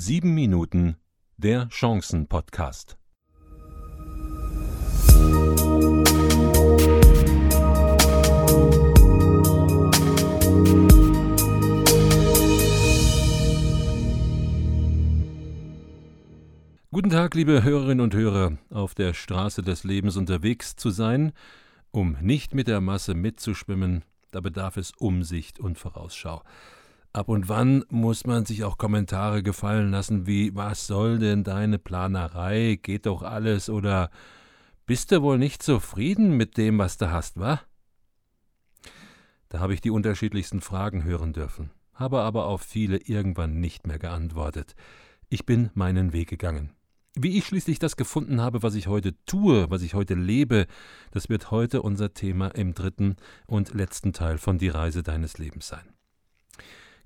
Sieben Minuten der Chancen-Podcast. Guten Tag, liebe Hörerinnen und Hörer, auf der Straße des Lebens unterwegs zu sein, um nicht mit der Masse mitzuschwimmen, da bedarf es Umsicht und Vorausschau. Ab und wann muss man sich auch Kommentare gefallen lassen wie Was soll denn deine Planerei? Geht doch alles oder Bist du wohl nicht zufrieden mit dem, was du hast, wa? Da habe ich die unterschiedlichsten Fragen hören dürfen, habe aber auf viele irgendwann nicht mehr geantwortet. Ich bin meinen Weg gegangen. Wie ich schließlich das gefunden habe, was ich heute tue, was ich heute lebe, das wird heute unser Thema im dritten und letzten Teil von Die Reise deines Lebens sein.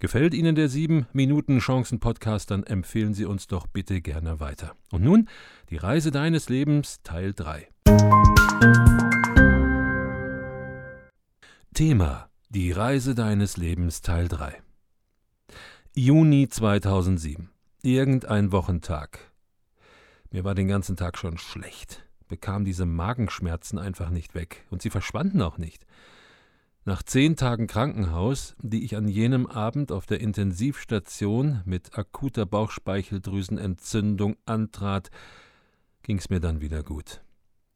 Gefällt Ihnen der 7 Minuten Chancen Podcast, dann empfehlen Sie uns doch bitte gerne weiter. Und nun die Reise deines Lebens Teil 3. Thema Die Reise deines Lebens Teil 3. Juni 2007. Irgendein Wochentag. Mir war den ganzen Tag schon schlecht, bekam diese Magenschmerzen einfach nicht weg, und sie verschwanden auch nicht. Nach zehn Tagen Krankenhaus, die ich an jenem Abend auf der Intensivstation mit akuter Bauchspeicheldrüsenentzündung antrat, ging's mir dann wieder gut.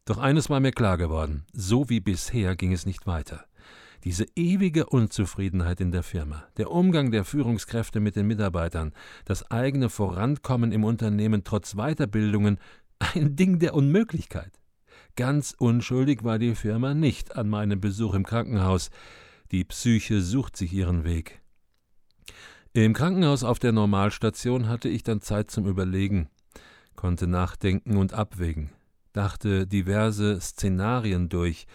Doch eines war mir klar geworden, so wie bisher ging es nicht weiter. Diese ewige Unzufriedenheit in der Firma, der Umgang der Führungskräfte mit den Mitarbeitern, das eigene Vorankommen im Unternehmen trotz Weiterbildungen, ein Ding der Unmöglichkeit. Ganz unschuldig war die Firma nicht an meinem Besuch im Krankenhaus. Die Psyche sucht sich ihren Weg. Im Krankenhaus auf der Normalstation hatte ich dann Zeit zum Überlegen, konnte nachdenken und abwägen, dachte diverse Szenarien durch,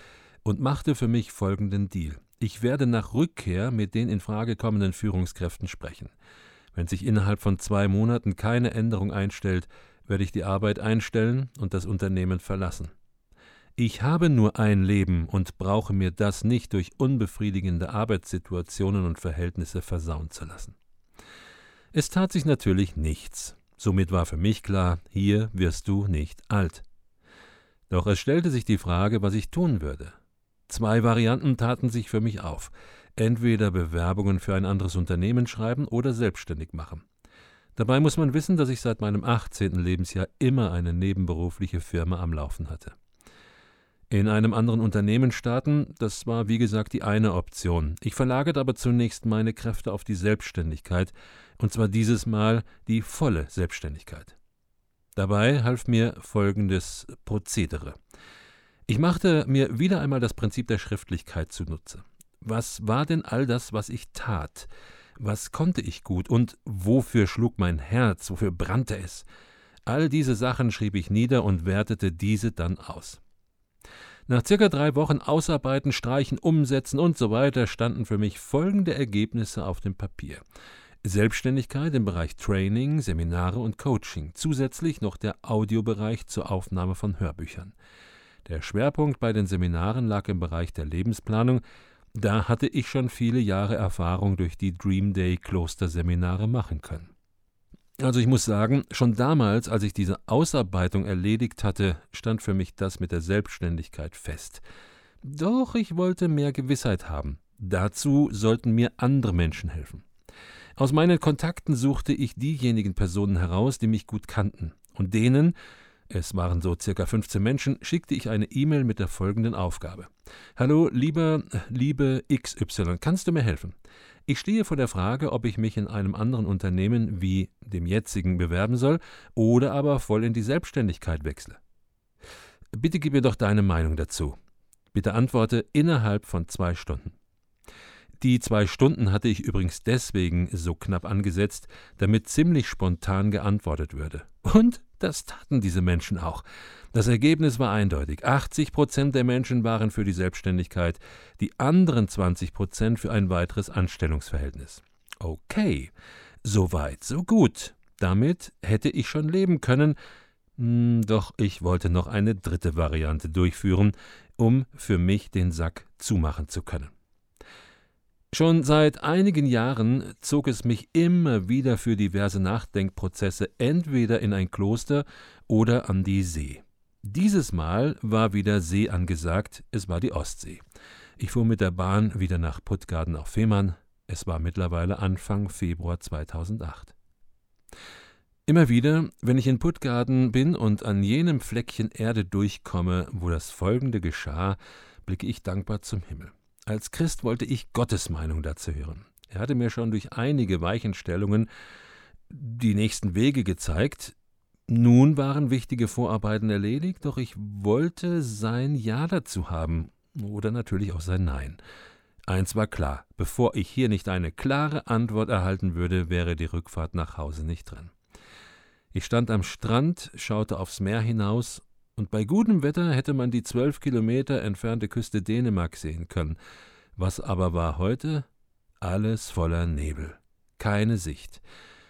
und machte für mich folgenden Deal. Ich werde nach Rückkehr mit den in Frage kommenden Führungskräften sprechen. Wenn sich innerhalb von zwei Monaten keine Änderung einstellt, werde ich die Arbeit einstellen und das Unternehmen verlassen. Ich habe nur ein Leben und brauche mir das nicht durch unbefriedigende Arbeitssituationen und Verhältnisse versauen zu lassen. Es tat sich natürlich nichts. Somit war für mich klar, hier wirst du nicht alt. Doch es stellte sich die Frage, was ich tun würde. Zwei Varianten taten sich für mich auf. Entweder Bewerbungen für ein anderes Unternehmen schreiben oder selbstständig machen. Dabei muss man wissen, dass ich seit meinem 18. Lebensjahr immer eine nebenberufliche Firma am Laufen hatte. In einem anderen Unternehmen starten, das war wie gesagt die eine Option. Ich verlagerte aber zunächst meine Kräfte auf die Selbstständigkeit, und zwar dieses Mal die volle Selbstständigkeit. Dabei half mir folgendes Prozedere. Ich machte mir wieder einmal das Prinzip der Schriftlichkeit zunutze. Was war denn all das, was ich tat? Was konnte ich gut und wofür schlug mein Herz, wofür brannte es? All diese Sachen schrieb ich nieder und wertete diese dann aus. Nach circa drei Wochen Ausarbeiten, Streichen, Umsetzen und so weiter standen für mich folgende Ergebnisse auf dem Papier. Selbstständigkeit im Bereich Training, Seminare und Coaching, zusätzlich noch der Audiobereich zur Aufnahme von Hörbüchern. Der Schwerpunkt bei den Seminaren lag im Bereich der Lebensplanung, da hatte ich schon viele Jahre Erfahrung durch die Dream Day Klosterseminare machen können. Also ich muss sagen, schon damals, als ich diese Ausarbeitung erledigt hatte, stand für mich das mit der Selbstständigkeit fest. Doch ich wollte mehr Gewissheit haben. Dazu sollten mir andere Menschen helfen. Aus meinen Kontakten suchte ich diejenigen Personen heraus, die mich gut kannten und denen, es waren so circa 15 Menschen, schickte ich eine E-Mail mit der folgenden Aufgabe. Hallo, lieber, liebe XY, kannst du mir helfen? Ich stehe vor der Frage, ob ich mich in einem anderen Unternehmen wie dem jetzigen bewerben soll oder aber voll in die Selbstständigkeit wechsle. Bitte gib mir doch deine Meinung dazu. Bitte antworte innerhalb von zwei Stunden. Die zwei Stunden hatte ich übrigens deswegen so knapp angesetzt, damit ziemlich spontan geantwortet würde. Und das taten diese Menschen auch. Das Ergebnis war eindeutig. 80 Prozent der Menschen waren für die Selbstständigkeit, die anderen 20 Prozent für ein weiteres Anstellungsverhältnis. Okay, so weit, so gut. Damit hätte ich schon leben können, hm, doch ich wollte noch eine dritte Variante durchführen, um für mich den Sack zumachen zu können. Schon seit einigen Jahren zog es mich immer wieder für diverse Nachdenkprozesse entweder in ein Kloster oder an die See. Dieses Mal war wieder See angesagt, es war die Ostsee. Ich fuhr mit der Bahn wieder nach Puttgarden auf Fehmarn, es war mittlerweile Anfang Februar 2008. Immer wieder, wenn ich in Puttgarden bin und an jenem Fleckchen Erde durchkomme, wo das Folgende geschah, blicke ich dankbar zum Himmel. Als Christ wollte ich Gottes Meinung dazu hören. Er hatte mir schon durch einige Weichenstellungen die nächsten Wege gezeigt. Nun waren wichtige Vorarbeiten erledigt, doch ich wollte sein Ja dazu haben oder natürlich auch sein Nein. Eins war klar, bevor ich hier nicht eine klare Antwort erhalten würde, wäre die Rückfahrt nach Hause nicht drin. Ich stand am Strand, schaute aufs Meer hinaus und bei gutem Wetter hätte man die zwölf Kilometer entfernte Küste Dänemark sehen können. Was aber war heute? Alles voller Nebel, keine Sicht.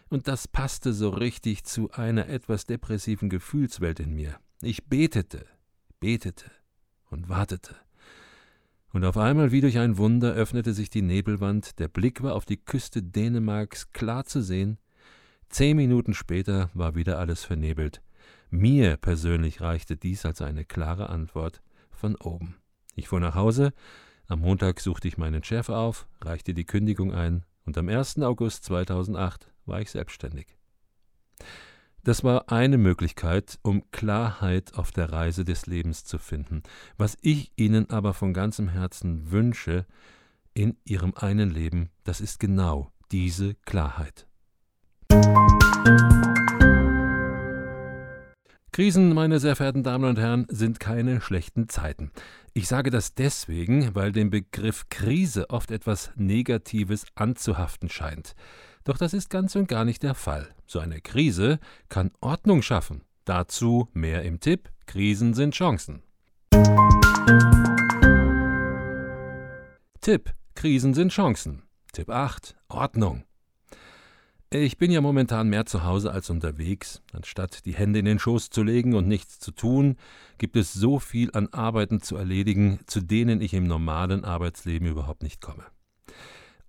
Und das passte so richtig zu einer etwas depressiven Gefühlswelt in mir. Ich betete, betete und wartete. Und auf einmal wie durch ein Wunder öffnete sich die Nebelwand, der Blick war auf die Küste Dänemarks klar zu sehen. Zehn Minuten später war wieder alles vernebelt. Mir persönlich reichte dies als eine klare Antwort von oben. Ich fuhr nach Hause, am Montag suchte ich meinen Chef auf, reichte die Kündigung ein und am 1. August 2008 war ich selbstständig. Das war eine Möglichkeit, um Klarheit auf der Reise des Lebens zu finden. Was ich Ihnen aber von ganzem Herzen wünsche in Ihrem einen Leben, das ist genau diese Klarheit. Krisen, meine sehr verehrten Damen und Herren, sind keine schlechten Zeiten. Ich sage das deswegen, weil dem Begriff Krise oft etwas Negatives anzuhaften scheint. Doch das ist ganz und gar nicht der Fall. So eine Krise kann Ordnung schaffen. Dazu mehr im Tipp: Krisen sind Chancen. Tipp: Krisen sind Chancen. Tipp 8: Ordnung. Ich bin ja momentan mehr zu Hause als unterwegs. Anstatt die Hände in den Schoß zu legen und nichts zu tun, gibt es so viel an Arbeiten zu erledigen, zu denen ich im normalen Arbeitsleben überhaupt nicht komme.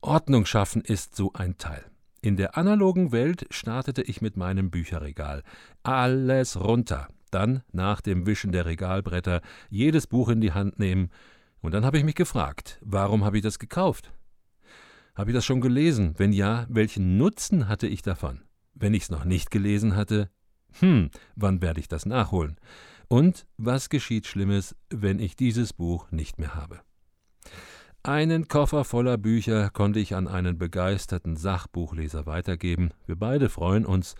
Ordnung schaffen ist so ein Teil. In der analogen Welt startete ich mit meinem Bücherregal. Alles runter. Dann, nach dem Wischen der Regalbretter, jedes Buch in die Hand nehmen. Und dann habe ich mich gefragt, warum habe ich das gekauft? Habe ich das schon gelesen? Wenn ja, welchen Nutzen hatte ich davon? Wenn ich es noch nicht gelesen hatte, hm, wann werde ich das nachholen? Und was geschieht Schlimmes, wenn ich dieses Buch nicht mehr habe? Einen Koffer voller Bücher konnte ich an einen begeisterten Sachbuchleser weitergeben. Wir beide freuen uns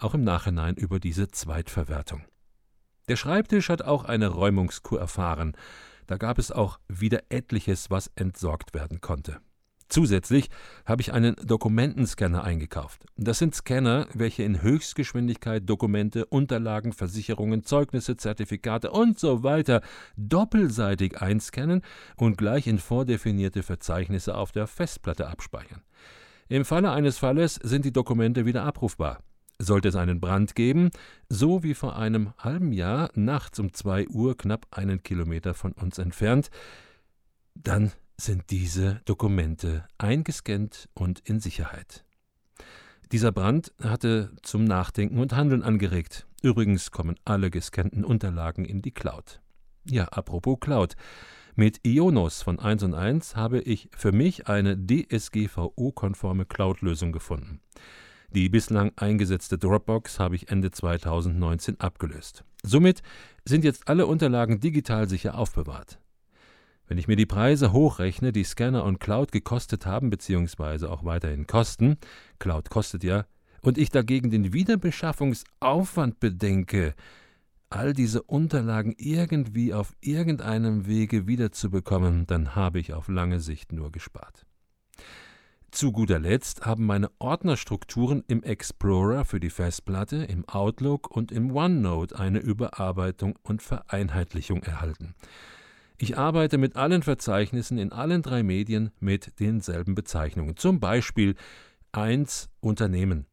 auch im Nachhinein über diese Zweitverwertung. Der Schreibtisch hat auch eine Räumungskur erfahren. Da gab es auch wieder etliches, was entsorgt werden konnte. Zusätzlich habe ich einen Dokumentenscanner eingekauft. Das sind Scanner, welche in Höchstgeschwindigkeit Dokumente, Unterlagen, Versicherungen, Zeugnisse, Zertifikate und so weiter doppelseitig einscannen und gleich in vordefinierte Verzeichnisse auf der Festplatte abspeichern. Im Falle eines Falles sind die Dokumente wieder abrufbar. Sollte es einen Brand geben, so wie vor einem halben Jahr nachts um zwei Uhr knapp einen Kilometer von uns entfernt, dann sind diese Dokumente eingescannt und in Sicherheit. Dieser Brand hatte zum Nachdenken und Handeln angeregt. Übrigens kommen alle gescannten Unterlagen in die Cloud. Ja, apropos Cloud. Mit Ionos von 1 und 1 habe ich für mich eine DSGVO-konforme Cloud-Lösung gefunden. Die bislang eingesetzte Dropbox habe ich Ende 2019 abgelöst. Somit sind jetzt alle Unterlagen digital sicher aufbewahrt. Wenn ich mir die Preise hochrechne, die Scanner und Cloud gekostet haben, beziehungsweise auch weiterhin kosten, Cloud kostet ja, und ich dagegen den Wiederbeschaffungsaufwand bedenke, all diese Unterlagen irgendwie auf irgendeinem Wege wiederzubekommen, dann habe ich auf lange Sicht nur gespart. Zu guter Letzt haben meine Ordnerstrukturen im Explorer für die Festplatte, im Outlook und im OneNote eine Überarbeitung und Vereinheitlichung erhalten. Ich arbeite mit allen Verzeichnissen in allen drei Medien mit denselben Bezeichnungen. Zum Beispiel 1 Unternehmen.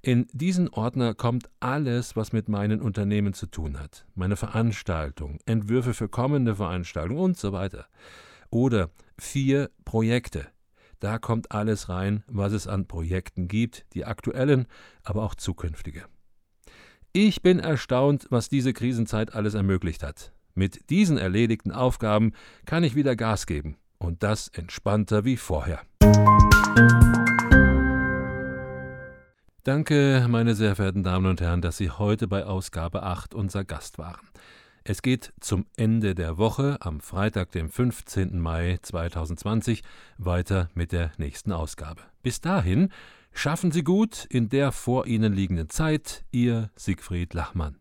In diesen Ordner kommt alles, was mit meinen Unternehmen zu tun hat. Meine Veranstaltung, Entwürfe für kommende Veranstaltungen und so weiter. Oder vier Projekte. Da kommt alles rein, was es an Projekten gibt, die aktuellen, aber auch zukünftige. Ich bin erstaunt, was diese Krisenzeit alles ermöglicht hat. Mit diesen erledigten Aufgaben kann ich wieder Gas geben und das entspannter wie vorher. Danke, meine sehr verehrten Damen und Herren, dass Sie heute bei Ausgabe 8 unser Gast waren. Es geht zum Ende der Woche, am Freitag, dem 15. Mai 2020, weiter mit der nächsten Ausgabe. Bis dahin, schaffen Sie gut in der vor Ihnen liegenden Zeit, Ihr Siegfried Lachmann.